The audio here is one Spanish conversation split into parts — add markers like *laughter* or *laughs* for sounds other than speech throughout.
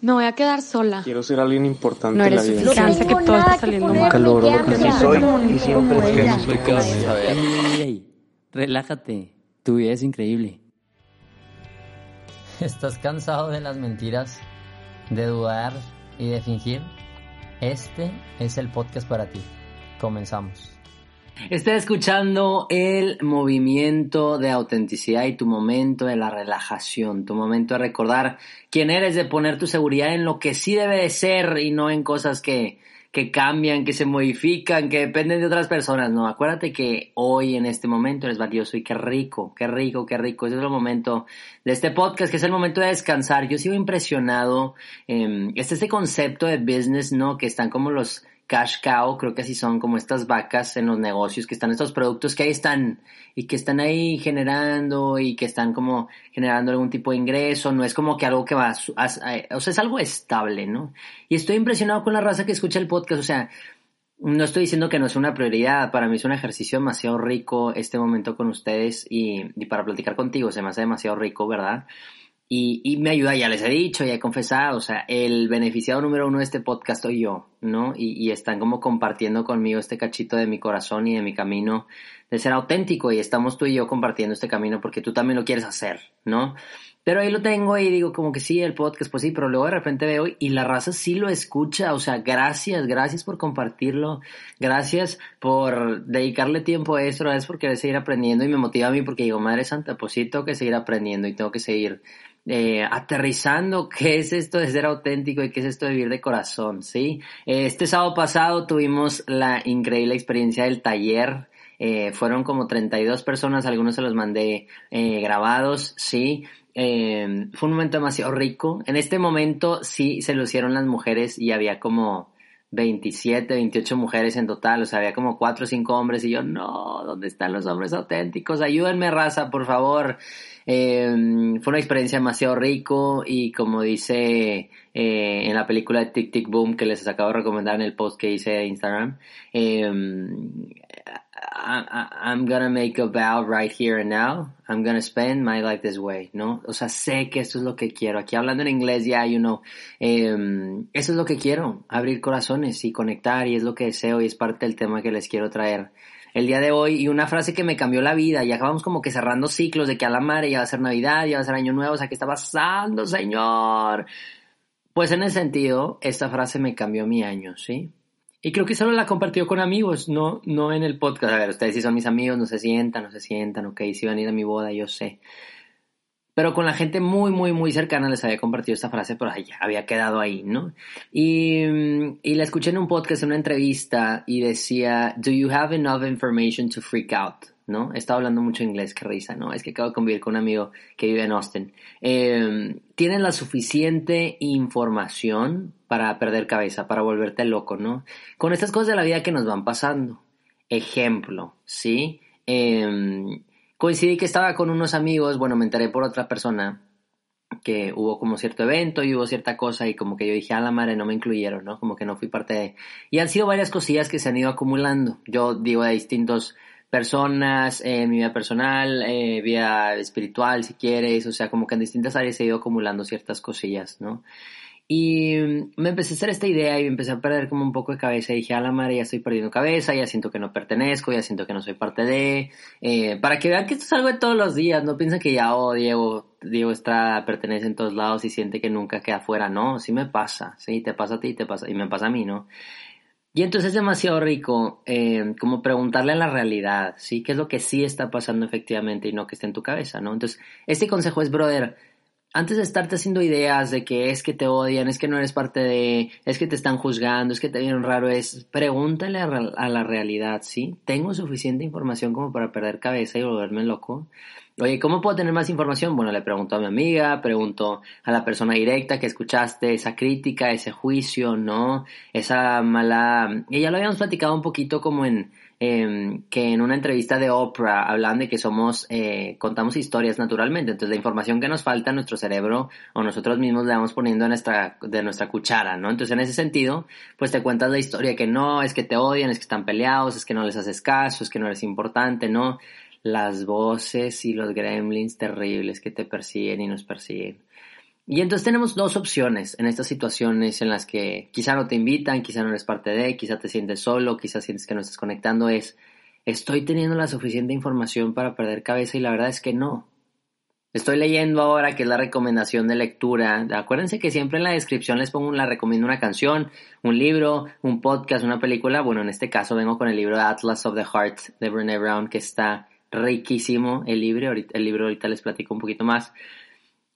Me voy a quedar sola. Quiero ser alguien importante No en la eres vida. suficiente que todo está saliendo mal. Nunca logro lo que Sí soy y siempre Es que seré. no soy ey, relájate. Tu vida es increíble. *laughs* ¿Estás cansado de las mentiras, de dudar y de fingir? Este es el podcast para ti. Comenzamos. Estás escuchando el movimiento de autenticidad y tu momento de la relajación, tu momento de recordar quién eres, de poner tu seguridad en lo que sí debe de ser y no en cosas que, que cambian, que se modifican, que dependen de otras personas. No, acuérdate que hoy en este momento eres valioso y qué rico, qué rico, qué rico. Ese es el momento de este podcast, que es el momento de descansar. Yo sigo impresionado. Eh, este concepto de business, ¿no? Que están como los cash cow, creo que así son como estas vacas en los negocios, que están estos productos que ahí están y que están ahí generando y que están como generando algún tipo de ingreso, no es como que algo que va, a a- o sea, es algo estable, ¿no? Y estoy impresionado con la raza que escucha el podcast, o sea, no estoy diciendo que no es una prioridad, para mí es un ejercicio demasiado rico este momento con ustedes y para platicar contigo se me hace demasiado rico, ¿verdad? Y, y me ayuda, ya les he dicho, ya he confesado, o sea, el beneficiado número uno de este podcast soy yo, ¿no? Y, y están como compartiendo conmigo este cachito de mi corazón y de mi camino de ser auténtico y estamos tú y yo compartiendo este camino porque tú también lo quieres hacer, ¿no? Pero ahí lo tengo y digo como que sí, el podcast, pues sí, pero luego de repente veo y la raza sí lo escucha, o sea, gracias, gracias por compartirlo, gracias por dedicarle tiempo a esto, gracias por querer seguir aprendiendo y me motiva a mí porque digo, Madre Santa, pues sí, tengo que seguir aprendiendo y tengo que seguir eh, aterrizando *laughs* qué es esto de ser auténtico y qué es esto de vivir de corazón, ¿sí? Este sábado pasado tuvimos la increíble experiencia del taller. Eh, fueron como 32 personas, algunos se los mandé eh, grabados, sí. Eh, fue un momento demasiado rico. En este momento sí se lo hicieron las mujeres y había como 27, 28 mujeres en total, o sea, había como 4 o 5 hombres y yo, no, ¿dónde están los hombres auténticos? Ayúdenme, raza, por favor. Eh, fue una experiencia demasiado rico y como dice eh, en la película de Tic Tic Boom que les acabo de recomendar en el post que hice de Instagram, eh, I, I'm gonna make a vow right here and now. I'm gonna spend my life this way, ¿no? O sea, sé que esto es lo que quiero. Aquí hablando en inglés ya, you know, eh, eso es lo que quiero, abrir corazones y conectar y es lo que deseo y es parte del tema que les quiero traer el día de hoy y una frase que me cambió la vida y acabamos como que cerrando ciclos de que a la madre ya va a ser Navidad, ya va a ser Año Nuevo, o sea, ¿qué está pasando, Señor? Pues en ese sentido, esta frase me cambió mi año, ¿sí? Y creo que solo la compartió con amigos, no, no en el podcast. A ver, ustedes si son mis amigos, no se sientan, no se sientan, ok, si van a ir a mi boda, yo sé. Pero con la gente muy, muy, muy cercana les había compartido esta frase, pero ya había quedado ahí, ¿no? Y, y la escuché en un podcast, en una entrevista, y decía, Do you have enough information to freak out? ¿No? Estaba hablando mucho inglés, qué risa, ¿no? Es que acabo de convivir con un amigo que vive en Austin. Eh, la suficiente información para perder cabeza, para volverte loco, ¿no? Con estas cosas de la vida que nos van pasando. Ejemplo, ¿sí? Eh, coincidí que estaba con unos amigos, bueno, me enteré por otra persona que hubo como cierto evento y hubo cierta cosa y como que yo dije, a la madre, no me incluyeron, ¿no? Como que no fui parte de... Y han sido varias cosillas que se han ido acumulando. Yo digo de distintos personas, eh, mi vida personal, eh, vida espiritual, si quieres, o sea, como que en distintas áreas ha ido acumulando ciertas cosillas, ¿no? Y mm, me empecé a hacer esta idea y empecé a perder como un poco de cabeza y dije, a la madre, ya estoy perdiendo cabeza, ya siento que no pertenezco, ya siento que no soy parte de... eh, para que vean que esto es algo de todos los días, no piensen que ya, oh, Diego, Diego Estrada pertenece en todos lados y siente que nunca queda fuera, no, sí me pasa, sí, te pasa a ti, te pasa, y me pasa a mí, ¿no? Y entonces es demasiado rico eh, como preguntarle a la realidad, ¿sí? ¿Qué es lo que sí está pasando efectivamente y no que esté en tu cabeza, ¿no? Entonces, este consejo es, brother, antes de estarte haciendo ideas de que es que te odian, es que no eres parte de, es que te están juzgando, es que te vieron raro, es pregúntale a, a la realidad, ¿sí? ¿Tengo suficiente información como para perder cabeza y volverme loco? Oye, ¿cómo puedo tener más información? Bueno, le pregunto a mi amiga, pregunto a la persona directa que escuchaste esa crítica, ese juicio, ¿no? Esa mala... Y ya lo habíamos platicado un poquito como en Em, que en una entrevista de Oprah hablan de que somos, eh, contamos historias naturalmente, entonces la información que nos falta en nuestro cerebro o nosotros mismos le vamos poniendo nuestra, de nuestra cuchara, ¿no? Entonces en ese sentido, pues te cuentas la historia que no, es que te odian, es que están peleados, es que no les haces caso, es que no eres importante, ¿no? Las voces y los gremlins terribles que te persiguen y nos persiguen. Y entonces tenemos dos opciones en estas situaciones en las que quizá no te invitan, quizá no eres parte de, quizá te sientes solo, quizá sientes que no estás conectando, es, estoy teniendo la suficiente información para perder cabeza y la verdad es que no. Estoy leyendo ahora que es la recomendación de lectura. Acuérdense que siempre en la descripción les pongo, la recomiendo una canción, un libro, un podcast, una película. Bueno, en este caso vengo con el libro Atlas of the Heart de Brené Brown, que está riquísimo el libro. El libro ahorita les platico un poquito más.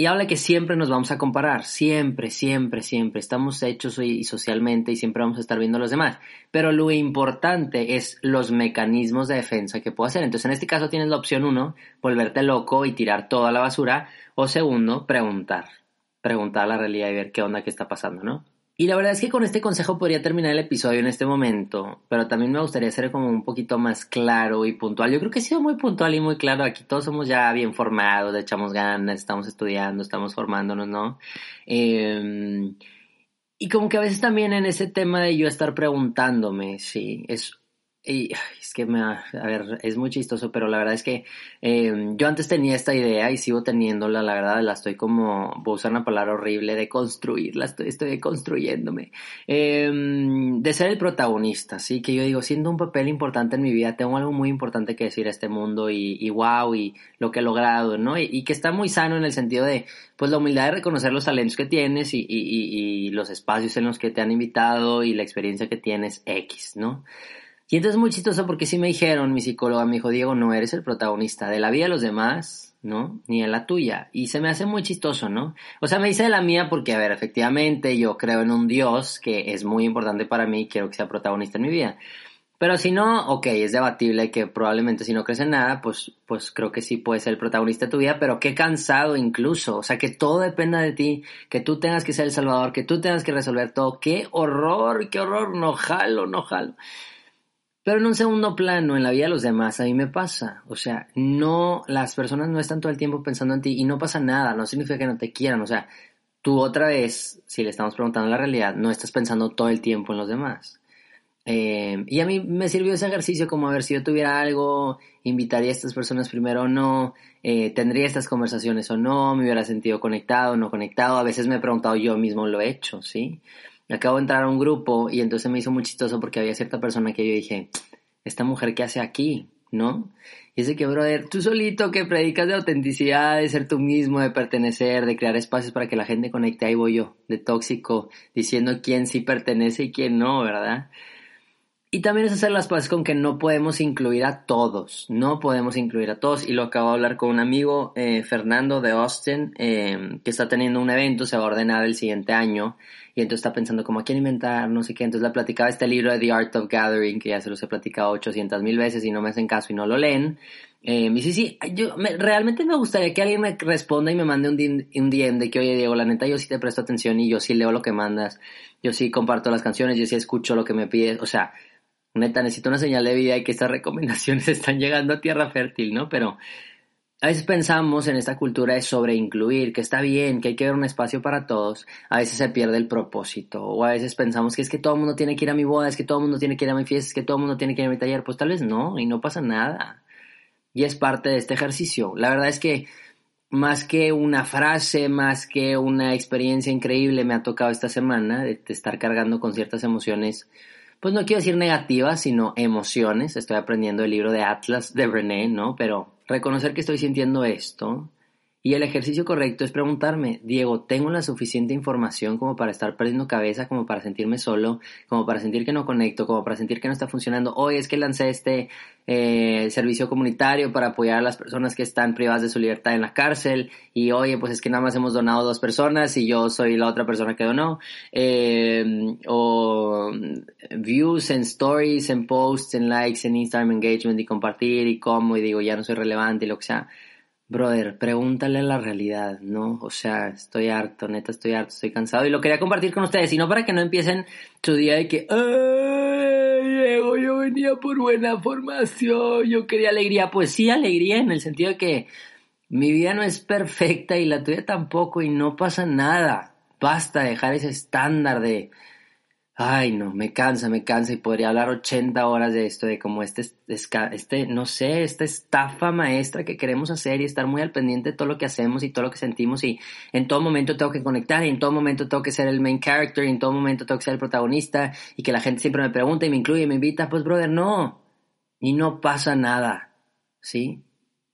Y habla que siempre nos vamos a comparar, siempre, siempre, siempre. Estamos hechos y socialmente y siempre vamos a estar viendo a los demás. Pero lo importante es los mecanismos de defensa que puedo hacer. Entonces, en este caso tienes la opción uno, volverte loco y tirar toda la basura. O segundo, preguntar. Preguntar la realidad y ver qué onda que está pasando, ¿no? Y la verdad es que con este consejo podría terminar el episodio en este momento, pero también me gustaría ser como un poquito más claro y puntual. Yo creo que he sido muy puntual y muy claro. Aquí todos somos ya bien formados, echamos ganas, estamos estudiando, estamos formándonos, ¿no? Eh, y como que a veces también en ese tema de yo estar preguntándome, sí, es y es que me, a ver, es muy chistoso, pero la verdad es que em, yo antes tenía esta idea y sigo teniéndola, la verdad, la estoy como, voy a usar una palabra horrible, de construirla, estoy, estoy construyéndome, em, de ser el protagonista, sí, que yo digo, siendo un papel importante en mi vida, tengo algo muy importante que decir a este mundo y, y wow, y lo que he logrado, ¿no? Y, que está muy sano en el sentido de, pues la humildad de reconocer los talentos que tienes y, y los espacios en los que te han invitado y la experiencia que tienes X, ¿no? Y entonces es muy chistoso porque sí me dijeron, mi psicóloga me dijo, Diego, no eres el protagonista de la vida de los demás, ¿no? Ni de la tuya. Y se me hace muy chistoso, ¿no? O sea, me dice de la mía porque, a ver, efectivamente yo creo en un Dios que es muy importante para mí y quiero que sea protagonista en mi vida. Pero si no, ok, es debatible que probablemente si no crees en nada, pues, pues creo que sí puede ser el protagonista de tu vida, pero qué cansado incluso. O sea, que todo dependa de ti, que tú tengas que ser el salvador, que tú tengas que resolver todo. Qué horror, qué horror, no jalo, no jalo. Pero en un segundo plano, en la vida de los demás, a mí me pasa. O sea, no, las personas no están todo el tiempo pensando en ti y no pasa nada, no significa que no te quieran. O sea, tú otra vez, si le estamos preguntando la realidad, no estás pensando todo el tiempo en los demás. Eh, y a mí me sirvió ese ejercicio como a ver si yo tuviera algo, invitaría a estas personas primero o no, eh, tendría estas conversaciones o no, me hubiera sentido conectado o no conectado. A veces me he preguntado yo mismo, lo he hecho, ¿sí? Acabo de entrar a un grupo y entonces me hizo muy chistoso porque había cierta persona que yo dije, esta mujer qué hace aquí, ¿no? Y ese que, brother, tú solito que predicas de autenticidad, de ser tú mismo, de pertenecer, de crear espacios para que la gente conecte, ahí voy yo, de tóxico, diciendo quién sí pertenece y quién no, ¿verdad? Y también es hacer las paces con que no podemos incluir a todos, no podemos incluir a todos. Y lo acabo de hablar con un amigo, eh, Fernando de Austin, eh, que está teniendo un evento, se va a ordenar el siguiente año y entonces está pensando como a quién inventar, no sé qué. Entonces le platicaba este libro de The Art of Gathering, que ya se los he platicado 800 mil veces y no me hacen caso y no lo leen. Eh, y sí, sí, yo realmente me gustaría que alguien me responda y me mande un, un DM de que, oye Diego, la neta yo sí te presto atención y yo sí leo lo que mandas, yo sí comparto las canciones, yo sí escucho lo que me pides, o sea, neta necesito una señal de vida y que estas *laughs* recomendaciones están llegando a tierra fértil, ¿no? Pero a veces pensamos en esta cultura de sobreincluir, que está bien, que hay que ver un espacio para todos, a veces se pierde el propósito, o a veces pensamos que es que todo el mundo tiene que ir a mi boda, es que todo el mundo tiene que ir a mi fiesta, es que todo el mundo tiene que ir a mi taller, pues tal vez no, y no pasa nada. Y es parte de este ejercicio. La verdad es que más que una frase, más que una experiencia increíble me ha tocado esta semana de, estar cargando con ciertas emociones, pues no quiero decir negativas, sino emociones. Estoy aprendiendo el libro de Atlas de René, ¿no? Pero reconocer que estoy sintiendo esto y el ejercicio correcto es preguntarme, Diego, ¿tengo la suficiente información como para estar perdiendo cabeza, como para sentirme solo, como para sentir que no conecto, como para sentir que no está funcionando? Hoy es que lancé este eh, servicio comunitario para apoyar a las personas que están privadas de su libertad en la cárcel y oye, pues es que nada más hemos donado dos personas y yo soy la otra persona que donó. Eh, o views en stories, en posts, en likes, en Instagram engagement y compartir y cómo y digo, ya no soy relevante y lo que sea brother, pregúntale la realidad, ¿no? O sea, estoy harto, neta, estoy harto, estoy cansado. Y lo quería compartir con ustedes, y no para que no empiecen su día de que, ¡ay, Diego, yo venía por buena formación, yo quería alegría. Pues sí, alegría en el sentido de que mi vida no es perfecta y la tuya tampoco, y no pasa nada. Basta dejar ese estándar de Ay, no, me cansa, me cansa y podría hablar 80 horas de esto, de como este, este, no sé, esta estafa maestra que queremos hacer y estar muy al pendiente de todo lo que hacemos y todo lo que sentimos y en todo momento tengo que conectar y en todo momento tengo que ser el main character y en todo momento tengo que ser el protagonista y que la gente siempre me pregunta y me incluye me invita, pues brother, no. Y no pasa nada, ¿sí?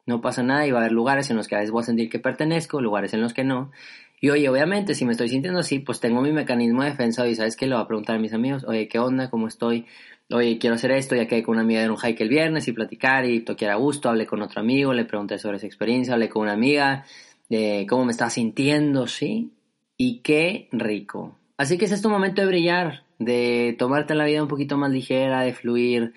No pasa nada y va a haber lugares en los que a veces voy a sentir que pertenezco, lugares en los que no. Y oye, obviamente, si me estoy sintiendo así, pues tengo mi mecanismo de defensa y sabes que le voy a preguntar a mis amigos, oye, ¿qué onda? ¿Cómo estoy? Oye, quiero hacer esto, ya quedé con una amiga de un hike el viernes y platicar y toquear a gusto, hablé con otro amigo, le pregunté sobre esa experiencia, hablé con una amiga, de cómo me estaba sintiendo, ¿sí? Y qué rico. Así que es tu momento de brillar, de tomarte la vida un poquito más ligera, de fluir,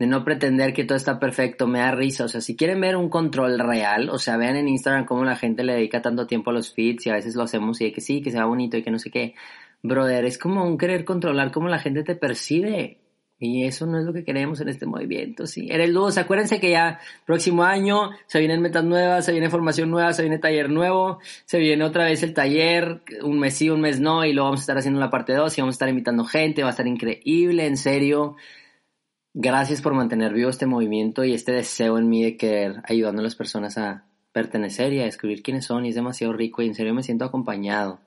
de no pretender que todo está perfecto, me da risa. O sea, si quieren ver un control real, o sea, vean en Instagram cómo la gente le dedica tanto tiempo a los feeds y a veces lo hacemos y de que sí, que sea bonito y que no sé qué. Brother, es como un querer controlar cómo la gente te percibe. Y eso no es lo que queremos en este movimiento, sí. Eres luz, acuérdense que ya próximo año se vienen metas nuevas, se viene formación nueva, se viene taller nuevo, se viene otra vez el taller, un mes sí, un mes no, y luego vamos a estar haciendo la parte 2 y vamos a estar invitando gente, va a estar increíble, en serio. Gracias por mantener vivo este movimiento y este deseo en mí de querer ayudando a las personas a pertenecer y a descubrir quiénes son y es demasiado rico y en serio me siento acompañado.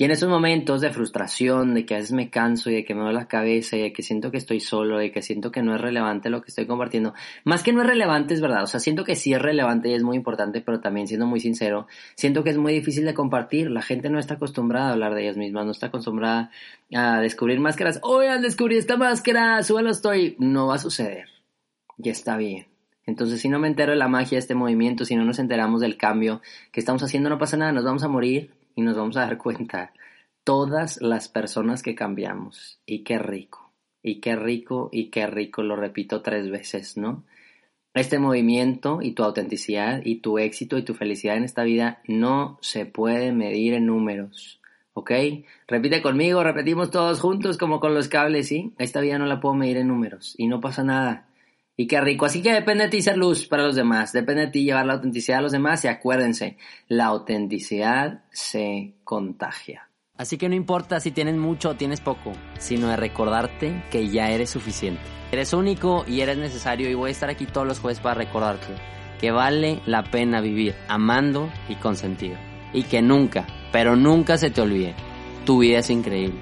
Y en esos momentos de frustración, de que a veces me canso y de que me duele la cabeza y de que siento que estoy solo, de que siento que no es relevante lo que estoy compartiendo, más que no es relevante es verdad, o sea, siento que sí es relevante y es muy importante, pero también siendo muy sincero, siento que es muy difícil de compartir, la gente no está acostumbrada a hablar de ellas mismas, no está acostumbrada a descubrir máscaras, oigan, descubrí esta máscara, súbalo estoy, no va a suceder, y está bien. Entonces, si no me entero de la magia de este movimiento, si no nos enteramos del cambio que estamos haciendo, no pasa nada, nos vamos a morir, y nos vamos a dar cuenta todas las personas que cambiamos. Y qué rico, y qué rico, y qué rico, lo repito tres veces, ¿no? Este movimiento y tu autenticidad y tu éxito y tu felicidad en esta vida no se puede medir en números, ¿ok? Repite conmigo, repetimos todos juntos como con los cables, ¿sí? Esta vida no la puedo medir en números y no pasa nada. Y qué rico. Así que depende de ti ser luz para los demás. Depende de ti llevar la autenticidad a los demás. Y acuérdense, la autenticidad se contagia. Así que no importa si tienes mucho o tienes poco, sino de recordarte que ya eres suficiente. Eres único y eres necesario y voy a estar aquí todos los jueves para recordarte que vale la pena vivir amando y consentido. Y que nunca, pero nunca se te olvide, tu vida es increíble